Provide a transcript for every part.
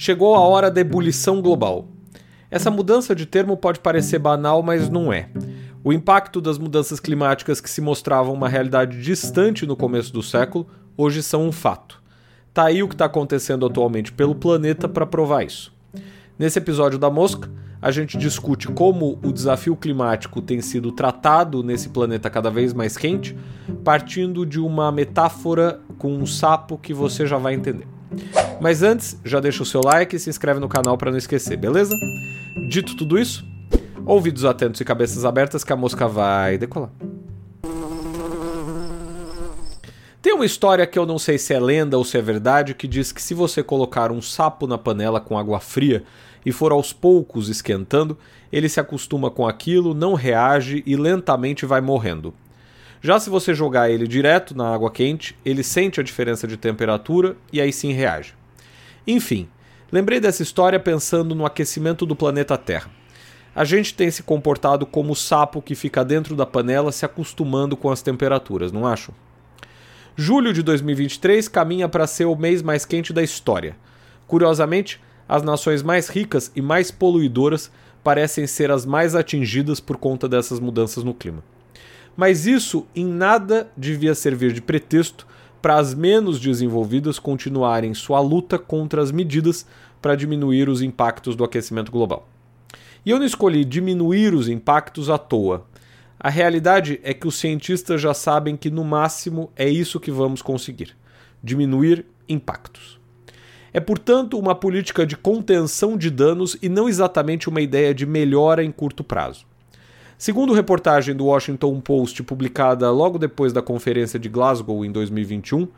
Chegou a hora da ebulição global. Essa mudança de termo pode parecer banal, mas não é. O impacto das mudanças climáticas que se mostravam uma realidade distante no começo do século, hoje são um fato. Tá aí o que está acontecendo atualmente pelo planeta para provar isso. Nesse episódio da Mosca, a gente discute como o desafio climático tem sido tratado nesse planeta cada vez mais quente, partindo de uma metáfora com um sapo que você já vai entender. Mas antes, já deixa o seu like e se inscreve no canal para não esquecer, beleza? Dito tudo isso, ouvidos atentos e cabeças abertas que a mosca vai decolar. Tem uma história que eu não sei se é lenda ou se é verdade que diz que se você colocar um sapo na panela com água fria e for aos poucos esquentando, ele se acostuma com aquilo, não reage e lentamente vai morrendo. Já se você jogar ele direto na água quente, ele sente a diferença de temperatura e aí sim reage. Enfim, lembrei dessa história pensando no aquecimento do planeta Terra. A gente tem se comportado como o sapo que fica dentro da panela se acostumando com as temperaturas, não acho? Julho de 2023 caminha para ser o mês mais quente da história. Curiosamente, as nações mais ricas e mais poluidoras parecem ser as mais atingidas por conta dessas mudanças no clima. Mas isso em nada devia servir de pretexto para as menos desenvolvidas continuarem sua luta contra as medidas para diminuir os impactos do aquecimento global. E eu não escolhi diminuir os impactos à toa. A realidade é que os cientistas já sabem que no máximo é isso que vamos conseguir: diminuir impactos. É, portanto, uma política de contenção de danos e não exatamente uma ideia de melhora em curto prazo. Segundo reportagem do Washington Post publicada logo depois da Conferência de Glasgow em 2021,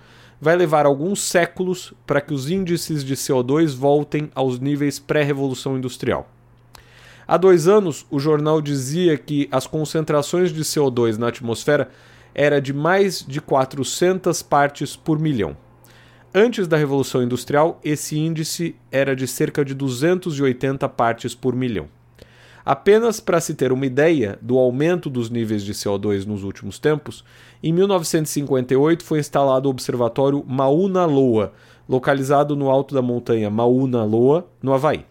vai levar alguns séculos para que os índices de CO2 voltem aos níveis pré-revolução industrial. Há dois anos, o jornal dizia que as concentrações de CO2 na atmosfera era de mais de 400 partes por milhão. Antes da Revolução Industrial, esse índice era de cerca de 280 partes por milhão. Apenas para se ter uma ideia do aumento dos níveis de CO2 nos últimos tempos, em 1958 foi instalado o observatório Mauna Loa, localizado no alto da montanha Mauna Loa, no Havaí.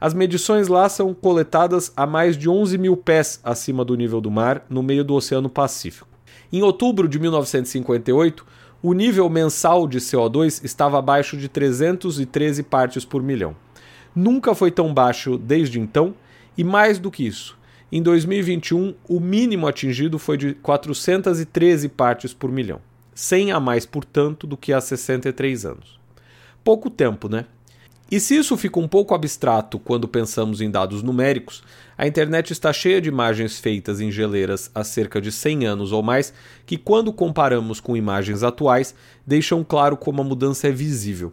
As medições lá são coletadas a mais de 11 mil pés acima do nível do mar, no meio do Oceano Pacífico. Em outubro de 1958, o nível mensal de CO2 estava abaixo de 313 partes por milhão. Nunca foi tão baixo desde então e mais do que isso, em 2021 o mínimo atingido foi de 413 partes por milhão, 100 a mais, portanto, do que há 63 anos. Pouco tempo, né? E se isso fica um pouco abstrato quando pensamos em dados numéricos, a internet está cheia de imagens feitas em geleiras há cerca de 100 anos ou mais que, quando comparamos com imagens atuais, deixam claro como a mudança é visível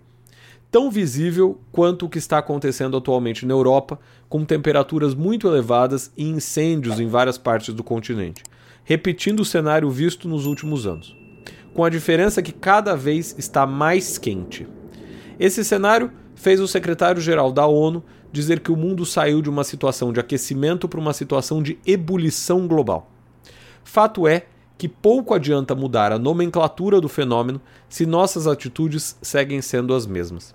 tão visível quanto o que está acontecendo atualmente na Europa, com temperaturas muito elevadas e incêndios em várias partes do continente, repetindo o cenário visto nos últimos anos, com a diferença que cada vez está mais quente. Esse cenário fez o secretário-geral da ONU dizer que o mundo saiu de uma situação de aquecimento para uma situação de ebulição global. Fato é que pouco adianta mudar a nomenclatura do fenômeno se nossas atitudes seguem sendo as mesmas.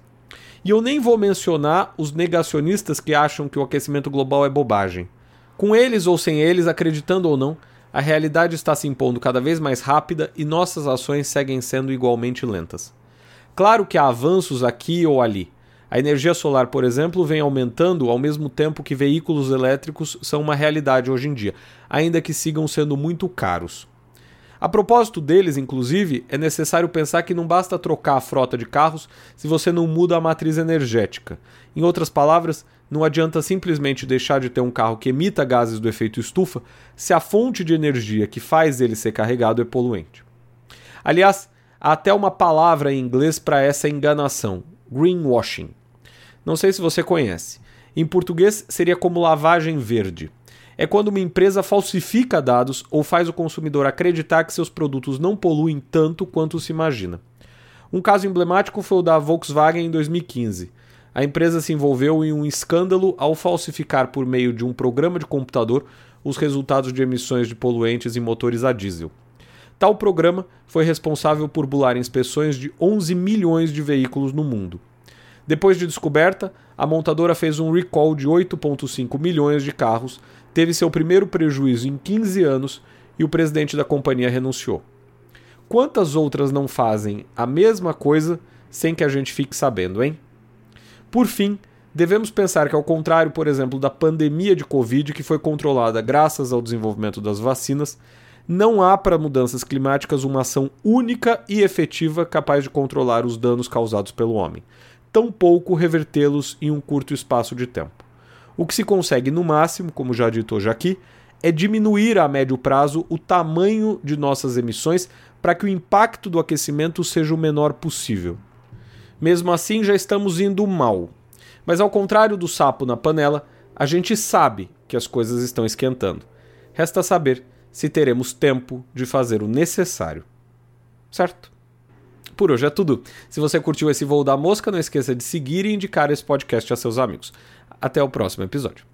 E eu nem vou mencionar os negacionistas que acham que o aquecimento global é bobagem. Com eles ou sem eles, acreditando ou não, a realidade está se impondo cada vez mais rápida e nossas ações seguem sendo igualmente lentas. Claro que há avanços aqui ou ali. A energia solar, por exemplo, vem aumentando ao mesmo tempo que veículos elétricos são uma realidade hoje em dia, ainda que sigam sendo muito caros. A propósito deles, inclusive, é necessário pensar que não basta trocar a frota de carros se você não muda a matriz energética. Em outras palavras, não adianta simplesmente deixar de ter um carro que emita gases do efeito estufa se a fonte de energia que faz ele ser carregado é poluente. Aliás, há até uma palavra em inglês para essa enganação: greenwashing. Não sei se você conhece. Em português seria como lavagem verde é quando uma empresa falsifica dados ou faz o consumidor acreditar que seus produtos não poluem tanto quanto se imagina. Um caso emblemático foi o da Volkswagen em 2015. A empresa se envolveu em um escândalo ao falsificar por meio de um programa de computador os resultados de emissões de poluentes em motores a diesel. Tal programa foi responsável por bular inspeções de 11 milhões de veículos no mundo. Depois de descoberta, a montadora fez um recall de 8,5 milhões de carros, teve seu primeiro prejuízo em 15 anos e o presidente da companhia renunciou. Quantas outras não fazem a mesma coisa sem que a gente fique sabendo, hein? Por fim, devemos pensar que, ao contrário, por exemplo, da pandemia de Covid, que foi controlada graças ao desenvolvimento das vacinas, não há para mudanças climáticas uma ação única e efetiva capaz de controlar os danos causados pelo homem, tampouco revertê-los em um curto espaço de tempo. O que se consegue no máximo, como já dito hoje aqui, é diminuir a médio prazo o tamanho de nossas emissões para que o impacto do aquecimento seja o menor possível. Mesmo assim, já estamos indo mal. Mas ao contrário do sapo na panela, a gente sabe que as coisas estão esquentando. Resta saber se teremos tempo de fazer o necessário. Certo? Por hoje é tudo. Se você curtiu esse voo da mosca, não esqueça de seguir e indicar esse podcast a seus amigos. Até o próximo episódio.